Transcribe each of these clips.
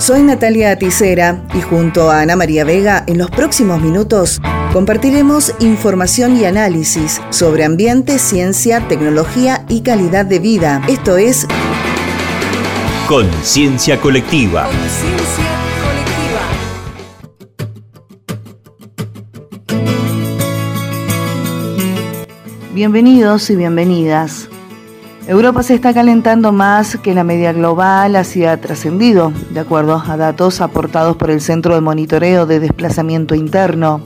Soy Natalia Aticera y junto a Ana María Vega en los próximos minutos compartiremos información y análisis sobre ambiente, ciencia, tecnología y calidad de vida. Esto es Conciencia Colectiva. Bienvenidos y bienvenidas. Europa se está calentando más que la media global así ha trascendido, de acuerdo a datos aportados por el Centro de Monitoreo de Desplazamiento Interno.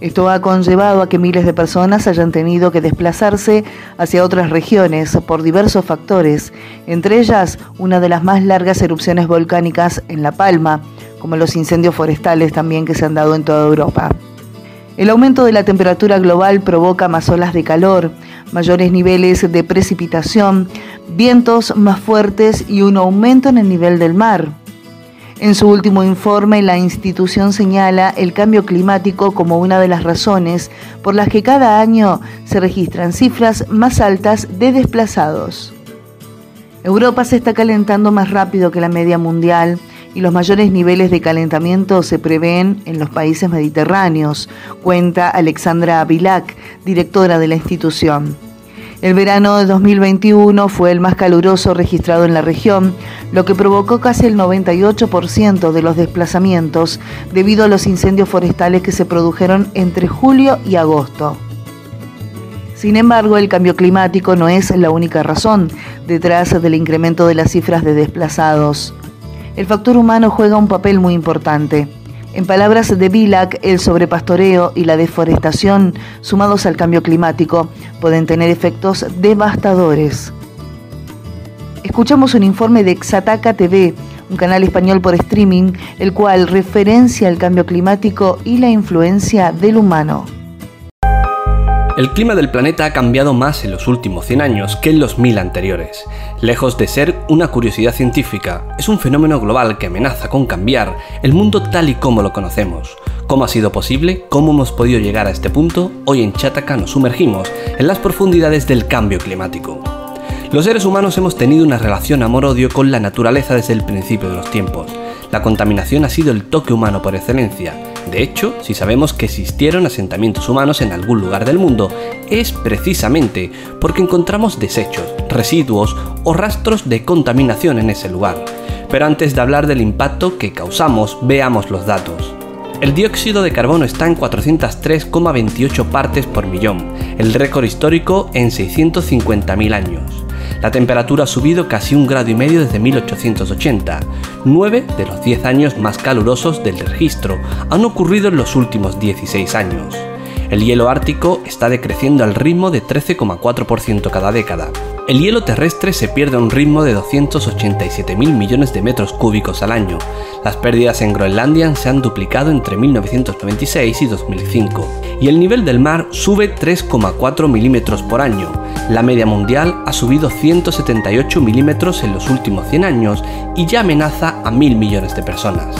Esto ha conllevado a que miles de personas hayan tenido que desplazarse hacia otras regiones por diversos factores, entre ellas una de las más largas erupciones volcánicas en La Palma, como los incendios forestales también que se han dado en toda Europa. El aumento de la temperatura global provoca más olas de calor, mayores niveles de precipitación, vientos más fuertes y un aumento en el nivel del mar. En su último informe, la institución señala el cambio climático como una de las razones por las que cada año se registran cifras más altas de desplazados. Europa se está calentando más rápido que la media mundial y los mayores niveles de calentamiento se prevén en los países mediterráneos, cuenta Alexandra Avilac, directora de la institución. El verano de 2021 fue el más caluroso registrado en la región, lo que provocó casi el 98% de los desplazamientos debido a los incendios forestales que se produjeron entre julio y agosto. Sin embargo, el cambio climático no es la única razón detrás del incremento de las cifras de desplazados el factor humano juega un papel muy importante. En palabras de Bilac, el sobrepastoreo y la deforestación, sumados al cambio climático, pueden tener efectos devastadores. Escuchamos un informe de Xataca TV, un canal español por streaming, el cual referencia el cambio climático y la influencia del humano. El clima del planeta ha cambiado más en los últimos 100 años que en los mil anteriores. Lejos de ser una curiosidad científica, es un fenómeno global que amenaza con cambiar el mundo tal y como lo conocemos. ¿Cómo ha sido posible? ¿Cómo hemos podido llegar a este punto? Hoy en Chataca nos sumergimos en las profundidades del cambio climático. Los seres humanos hemos tenido una relación amor-odio con la naturaleza desde el principio de los tiempos. La contaminación ha sido el toque humano por excelencia, de hecho, si sabemos que existieron asentamientos humanos en algún lugar del mundo, es precisamente porque encontramos desechos, residuos o rastros de contaminación en ese lugar. Pero antes de hablar del impacto que causamos, veamos los datos. El dióxido de carbono está en 403,28 partes por millón, el récord histórico en 650.000 años. La temperatura ha subido casi un grado y medio desde 1880. Nueve de los 10 años más calurosos del registro han ocurrido en los últimos 16 años. El hielo ártico está decreciendo al ritmo de 13,4% cada década. El hielo terrestre se pierde a un ritmo de 287.000 millones de metros cúbicos al año. Las pérdidas en Groenlandia se han duplicado entre 1996 y 2005. Y el nivel del mar sube 3,4 milímetros por año. La media mundial ha subido 178 milímetros en los últimos 100 años y ya amenaza a mil millones de personas.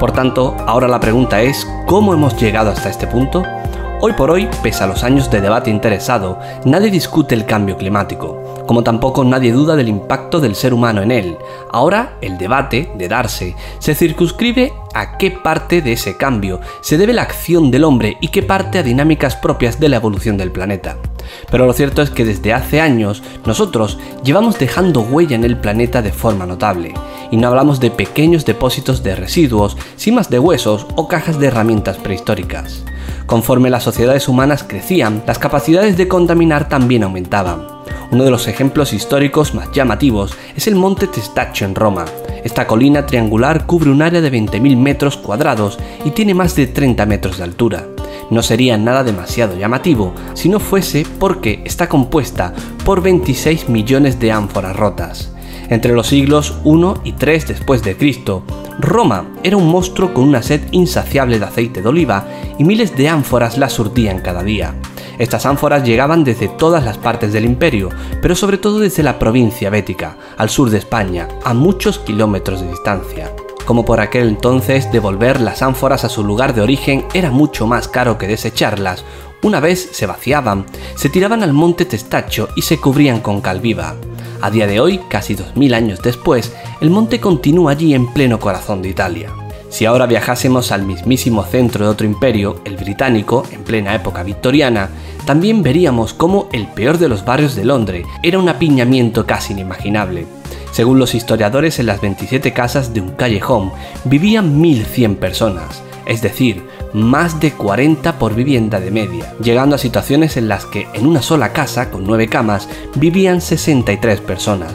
Por tanto, ahora la pregunta es, ¿cómo hemos llegado hasta este punto? Hoy por hoy, pese a los años de debate interesado, nadie discute el cambio climático, como tampoco nadie duda del impacto del ser humano en él. Ahora, el debate, de darse, se circunscribe a qué parte de ese cambio se debe la acción del hombre y qué parte a dinámicas propias de la evolución del planeta. Pero lo cierto es que desde hace años nosotros llevamos dejando huella en el planeta de forma notable, y no hablamos de pequeños depósitos de residuos, cimas de huesos o cajas de herramientas prehistóricas. Conforme las sociedades humanas crecían, las capacidades de contaminar también aumentaban. Uno de los ejemplos históricos más llamativos es el Monte Testaccio en Roma. Esta colina triangular cubre un área de 20.000 metros cuadrados y tiene más de 30 metros de altura. No sería nada demasiado llamativo si no fuese porque está compuesta por 26 millones de ánforas rotas. Entre los siglos I y III después de Cristo, Roma era un monstruo con una sed insaciable de aceite de oliva y miles de ánforas la surtían cada día. Estas ánforas llegaban desde todas las partes del imperio, pero sobre todo desde la provincia bética, al sur de España, a muchos kilómetros de distancia. Como por aquel entonces devolver las ánforas a su lugar de origen era mucho más caro que desecharlas, una vez se vaciaban, se tiraban al monte Testacho y se cubrían con cal viva. A día de hoy, casi 2000 años después, el monte continúa allí en pleno corazón de Italia. Si ahora viajásemos al mismísimo centro de otro imperio, el británico, en plena época victoriana, también veríamos cómo el peor de los barrios de Londres era un apiñamiento casi inimaginable. Según los historiadores, en las 27 casas de un callejón vivían 1.100 personas, es decir, más de 40 por vivienda de media, llegando a situaciones en las que en una sola casa, con 9 camas, vivían 63 personas.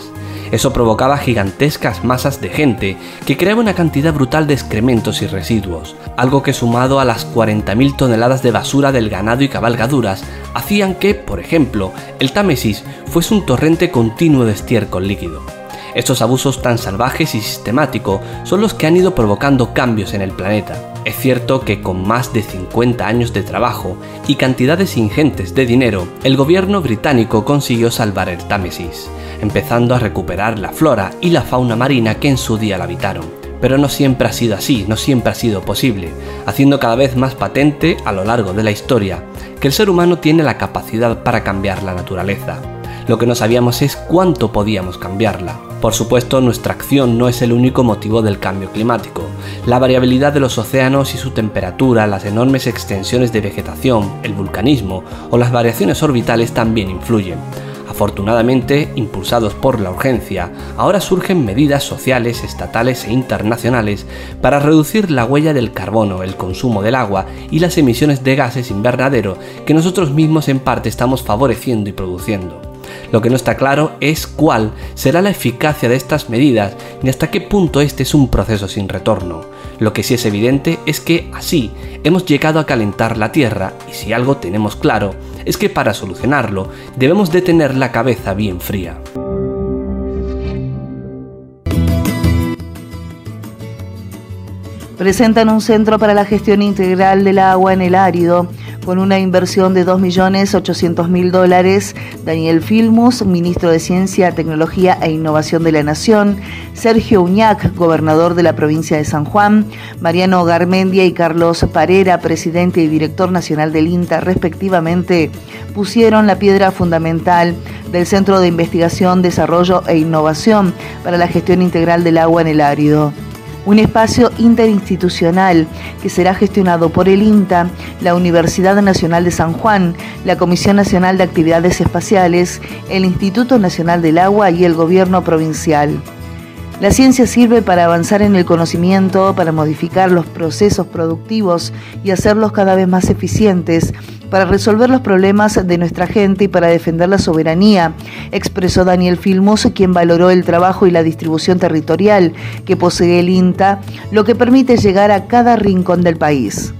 Eso provocaba gigantescas masas de gente que creaba una cantidad brutal de excrementos y residuos, algo que sumado a las 40.000 toneladas de basura del ganado y cabalgaduras hacían que, por ejemplo, el Támesis fuese un torrente continuo de estiércol líquido. Estos abusos tan salvajes y sistemáticos son los que han ido provocando cambios en el planeta. Es cierto que con más de 50 años de trabajo y cantidades ingentes de dinero, el gobierno británico consiguió salvar el Támesis, empezando a recuperar la flora y la fauna marina que en su día la habitaron. Pero no siempre ha sido así, no siempre ha sido posible, haciendo cada vez más patente a lo largo de la historia que el ser humano tiene la capacidad para cambiar la naturaleza. Lo que no sabíamos es cuánto podíamos cambiarla. Por supuesto, nuestra acción no es el único motivo del cambio climático. La variabilidad de los océanos y su temperatura, las enormes extensiones de vegetación, el vulcanismo o las variaciones orbitales también influyen. Afortunadamente, impulsados por la urgencia, ahora surgen medidas sociales, estatales e internacionales para reducir la huella del carbono, el consumo del agua y las emisiones de gases invernadero que nosotros mismos en parte estamos favoreciendo y produciendo. Lo que no está claro es cuál será la eficacia de estas medidas ni hasta qué punto este es un proceso sin retorno. Lo que sí es evidente es que así hemos llegado a calentar la Tierra y si algo tenemos claro es que para solucionarlo debemos de tener la cabeza bien fría. Presentan un centro para la gestión integral del agua en el árido con una inversión de 2.800.000 dólares, Daniel Filmus, ministro de Ciencia, Tecnología e Innovación de la Nación, Sergio Uñac, gobernador de la provincia de San Juan, Mariano Garmendia y Carlos Parera, presidente y director nacional del INTA, respectivamente, pusieron la piedra fundamental del Centro de Investigación, Desarrollo e Innovación para la Gestión Integral del Agua en el Árido un espacio interinstitucional que será gestionado por el INTA, la Universidad Nacional de San Juan, la Comisión Nacional de Actividades Espaciales, el Instituto Nacional del Agua y el Gobierno Provincial. La ciencia sirve para avanzar en el conocimiento, para modificar los procesos productivos y hacerlos cada vez más eficientes, para resolver los problemas de nuestra gente y para defender la soberanía, expresó Daniel Filmus, quien valoró el trabajo y la distribución territorial que posee el INTA, lo que permite llegar a cada rincón del país.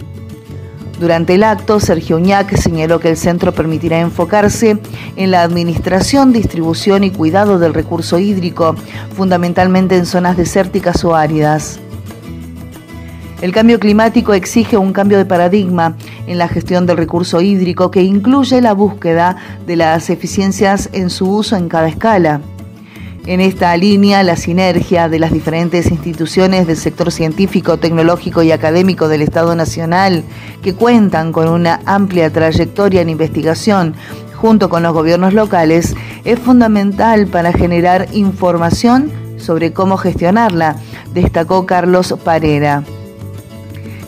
Durante el acto, Sergio Uñac señaló que el centro permitirá enfocarse en la administración, distribución y cuidado del recurso hídrico, fundamentalmente en zonas desérticas o áridas. El cambio climático exige un cambio de paradigma en la gestión del recurso hídrico que incluye la búsqueda de las eficiencias en su uso en cada escala. En esta línea, la sinergia de las diferentes instituciones del sector científico, tecnológico y académico del Estado Nacional, que cuentan con una amplia trayectoria en investigación junto con los gobiernos locales, es fundamental para generar información sobre cómo gestionarla, destacó Carlos Parera.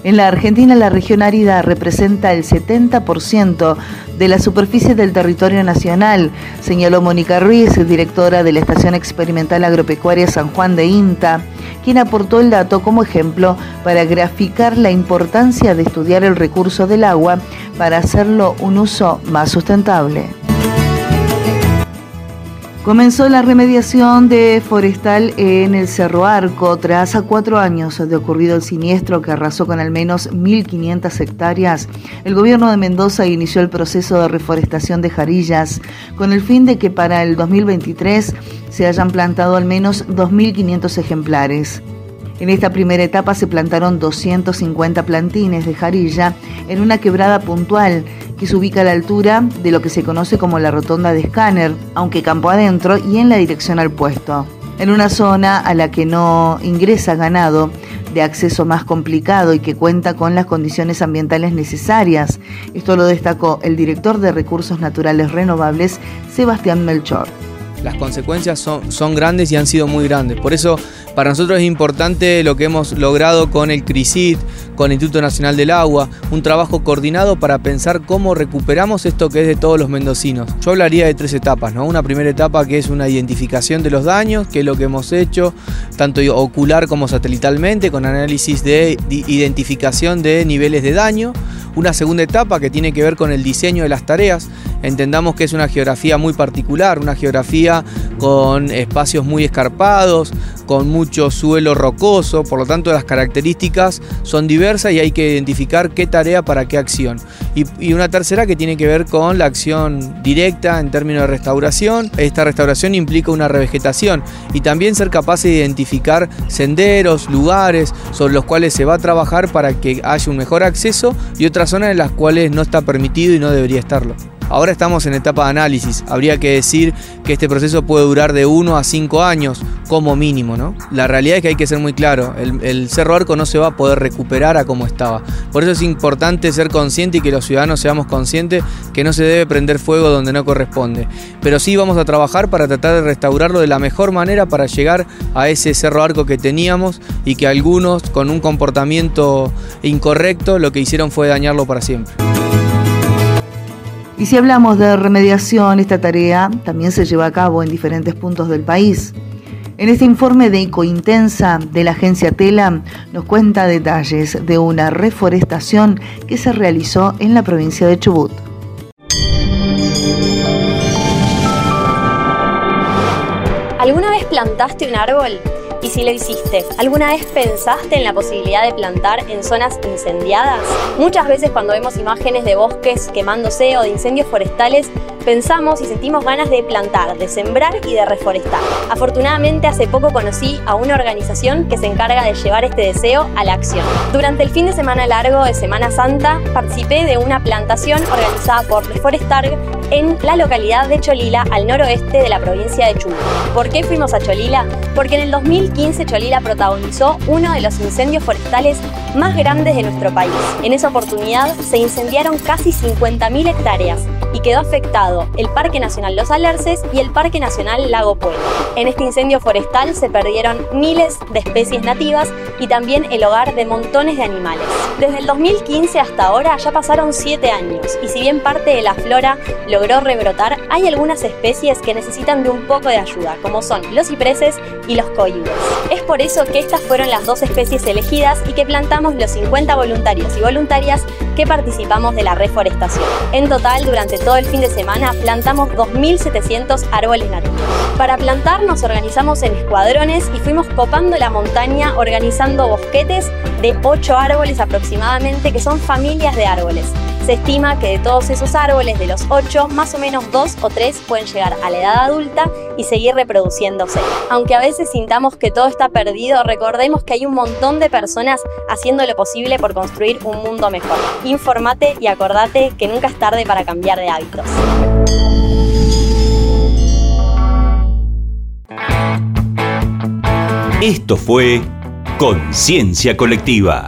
En la Argentina, la región árida representa el 70% de la superficie del territorio nacional, señaló Mónica Ruiz, directora de la Estación Experimental Agropecuaria San Juan de INTA, quien aportó el dato como ejemplo para graficar la importancia de estudiar el recurso del agua para hacerlo un uso más sustentable. Comenzó la remediación de forestal en el Cerro Arco tras cuatro años de ocurrido el siniestro que arrasó con al menos 1.500 hectáreas. El gobierno de Mendoza inició el proceso de reforestación de jarillas con el fin de que para el 2023 se hayan plantado al menos 2.500 ejemplares. En esta primera etapa se plantaron 250 plantines de jarilla en una quebrada puntual que se ubica a la altura de lo que se conoce como la rotonda de escáner, aunque campo adentro y en la dirección al puesto. En una zona a la que no ingresa ganado de acceso más complicado y que cuenta con las condiciones ambientales necesarias. Esto lo destacó el director de Recursos Naturales Renovables, Sebastián Melchor. Las consecuencias son, grandes y han sido muy grandes. Por eso para nosotros es importante lo que hemos logrado con el CRISIT, con el Instituto Nacional del Agua, un trabajo coordinado para pensar cómo recuperamos esto que es de todos los mendocinos. Yo hablaría de tres etapas, ¿no? Una primera etapa que es una identificación de los daños, que es lo que hemos hecho, tanto ocular como satelitalmente, con análisis de identificación de niveles de daño. Una segunda etapa que tiene que ver con el diseño de las tareas. Entendamos que es una geografía muy particular, una geografía con espacios muy escarpados, con mucho suelo rocoso, por lo tanto las características son diversas y hay que identificar qué tarea para qué acción. Y, una tercera que tiene que ver con la acción directa en términos de restauración. Esta restauración implica una revegetación y también ser capaz de identificar senderos, lugares sobre los cuales se va a trabajar para que haya un mejor acceso y otras zonas en las cuales no está permitido y no debería estarlo. Ahora estamos en etapa de análisis. Habría que decir que este proceso puede durar de 1 a 5 años como mínimo, ¿no? La realidad es que hay que ser muy claro, el, Cerro Arco no se va a poder recuperar a como estaba. Por eso es importante ser consciente y que los ciudadanos seamos conscientes que no se debe prender fuego donde no corresponde. Pero sí vamos a trabajar para tratar de restaurarlo de la mejor manera para llegar a ese Cerro Arco que teníamos y que algunos con un comportamiento incorrecto lo que hicieron fue dañarlo para siempre. Y si hablamos de remediación, esta tarea también se lleva a cabo en diferentes puntos del país. En este informe de Ecointensa de la agencia Tela nos cuenta detalles de una reforestación que se realizó en la provincia de Chubut. ¿Alguna vez plantaste un árbol? Y si lo hiciste, ¿alguna vez pensaste en la posibilidad de plantar en zonas incendiadas? Muchas veces cuando vemos imágenes de bosques quemándose o de incendios forestales, pensamos y sentimos ganas de plantar, de sembrar y de reforestar. Afortunadamente hace poco conocí a una organización que se encarga de llevar este deseo a la acción. Durante el fin de semana largo de Semana Santa participé de una plantación organizada por Reforestar en la localidad de Cholila, al noroeste de la provincia de Chubut. ¿Por qué fuimos a Cholila? Porque en el 2015 Cholila protagonizó uno de los incendios forestales más grandes de nuestro país. En esa oportunidad se incendiaron casi 50.000 hectáreas y quedó afectado el Parque Nacional Los Alerces y el Parque Nacional Lago Pueblo. En este incendio forestal se perdieron miles de especies nativas y también el hogar de montones de animales. Desde el 2015 hasta ahora ya pasaron 7 años y si bien parte de la flora logró rebrotar, hay algunas especies que necesitan de un poco de ayuda, como son los cipreses y los coides. Es por eso que estas fueron las dos especies elegidas y que plantamos los 50 voluntarios y voluntarias que participamos de la reforestación. En total, durante todo el fin de semana, plantamos 2.700 árboles nativos. Para plantar nos organizamos en escuadrones y fuimos copando la montaña organizando bosquetes de 8 árboles aproximadamente que son familias de árboles. Se estima que de todos esos árboles, de los 8, más o menos 2 o 3 pueden llegar a la edad adulta y seguir reproduciéndose. Aunque a veces sintamos que todo está perdido, recordemos que hay un montón de personas haciendo lo posible por construir un mundo mejor. Informate y acordate que nunca es tarde para cambiar de hábitos. Esto fue Conciencia Colectiva.